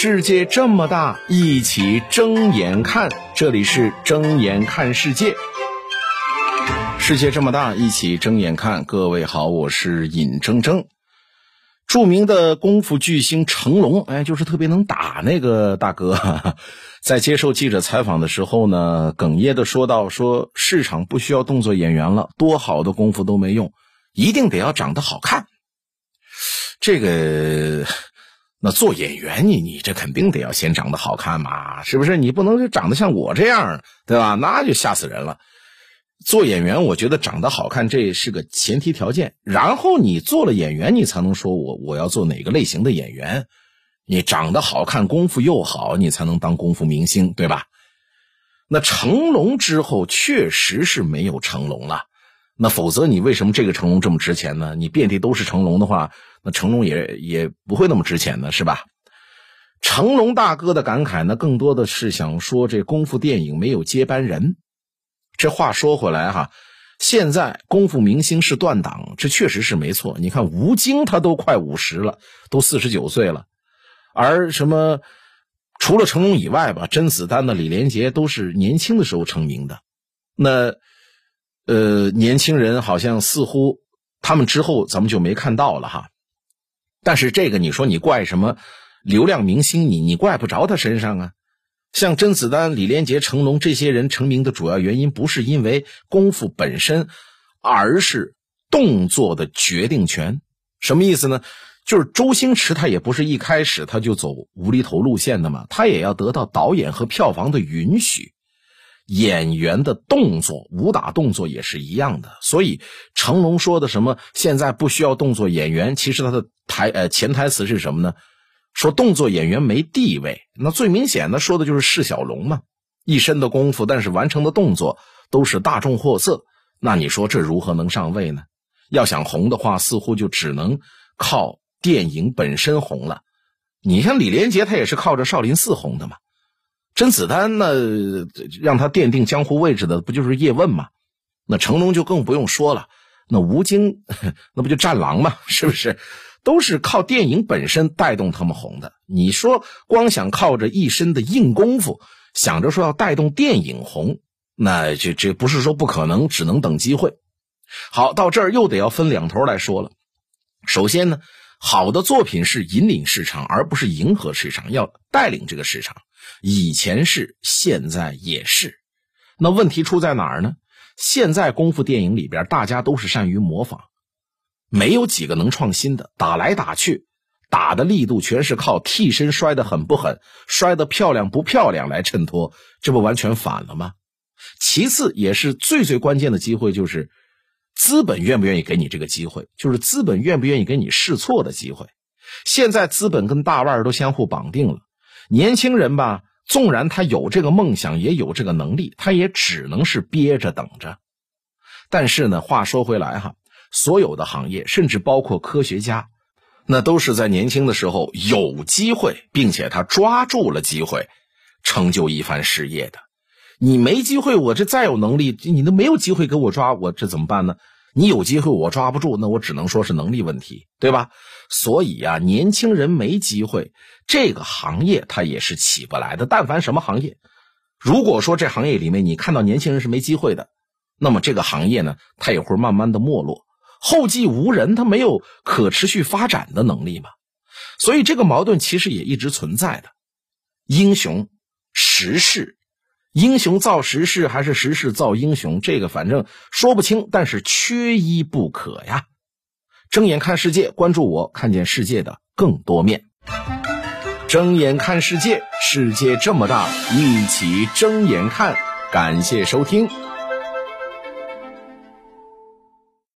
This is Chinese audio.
世界这么大，一起睁眼看。这里是睁眼看世界。世界这么大，一起睁眼看。各位好，我是尹铮铮。著名的功夫巨星成龙，哎，就是特别能打那个大哥，在接受记者采访的时候呢，哽咽的说道：“说市场不需要动作演员了，多好的功夫都没用，一定得要长得好看。”这个。那做演员，你你这肯定得要先长得好看嘛，是不是？你不能就长得像我这样，对吧？那就吓死人了。做演员，我觉得长得好看这是个前提条件。然后你做了演员，你才能说我我要做哪个类型的演员。你长得好看，功夫又好，你才能当功夫明星，对吧？那成龙之后确实是没有成龙了。那否则你为什么这个成龙这么值钱呢？你遍地都是成龙的话。那成龙也也不会那么值钱呢，是吧？成龙大哥的感慨呢，更多的是想说这功夫电影没有接班人。这话说回来哈，现在功夫明星是断档，这确实是没错。你看吴京他都快五十了，都四十九岁了，而什么除了成龙以外吧，甄子丹的李连杰都是年轻的时候成名的。那呃，年轻人好像似乎他们之后咱们就没看到了哈。但是这个你说你怪什么流量明星？你你怪不着他身上啊。像甄子丹、李连杰、成龙这些人成名的主要原因，不是因为功夫本身，而是动作的决定权。什么意思呢？就是周星驰他也不是一开始他就走无厘头路线的嘛，他也要得到导演和票房的允许。演员的动作，武打动作也是一样的。所以成龙说的什么现在不需要动作演员，其实他的台呃潜台词是什么呢？说动作演员没地位。那最明显的说的就是释小龙嘛，一身的功夫，但是完成的动作都是大众货色。那你说这如何能上位呢？要想红的话，似乎就只能靠电影本身红了。你像李连杰，他也是靠着少林寺红的嘛。甄子丹那让他奠定江湖位置的不就是叶问吗？那成龙就更不用说了。那吴京那不就战狼吗？是不是？都是靠电影本身带动他们红的。你说光想靠着一身的硬功夫，想着说要带动电影红，那这这不是说不可能，只能等机会。好，到这儿又得要分两头来说了。首先呢，好的作品是引领市场，而不是迎合市场，要带领这个市场。以前是，现在也是。那问题出在哪儿呢？现在功夫电影里边，大家都是善于模仿，没有几个能创新的。打来打去，打的力度全是靠替身摔得狠不狠，摔得漂亮不漂亮来衬托，这不完全反了吗？其次，也是最最关键的机会，就是资本愿不愿意给你这个机会，就是资本愿不愿意给你试错的机会。现在资本跟大腕都相互绑定了。年轻人吧，纵然他有这个梦想，也有这个能力，他也只能是憋着等着。但是呢，话说回来哈，所有的行业，甚至包括科学家，那都是在年轻的时候有机会，并且他抓住了机会，成就一番事业的。你没机会，我这再有能力，你都没有机会给我抓，我这怎么办呢？你有机会，我抓不住，那我只能说是能力问题，对吧？所以啊，年轻人没机会，这个行业它也是起不来的。但凡什么行业，如果说这行业里面你看到年轻人是没机会的，那么这个行业呢，它也会慢慢的没落，后继无人，它没有可持续发展的能力嘛。所以这个矛盾其实也一直存在的。英雄，时势。英雄造时势，还是时势造英雄？这个反正说不清，但是缺一不可呀。睁眼看世界，关注我，看见世界的更多面。睁眼看世界，世界这么大，一起睁眼看。感谢收听。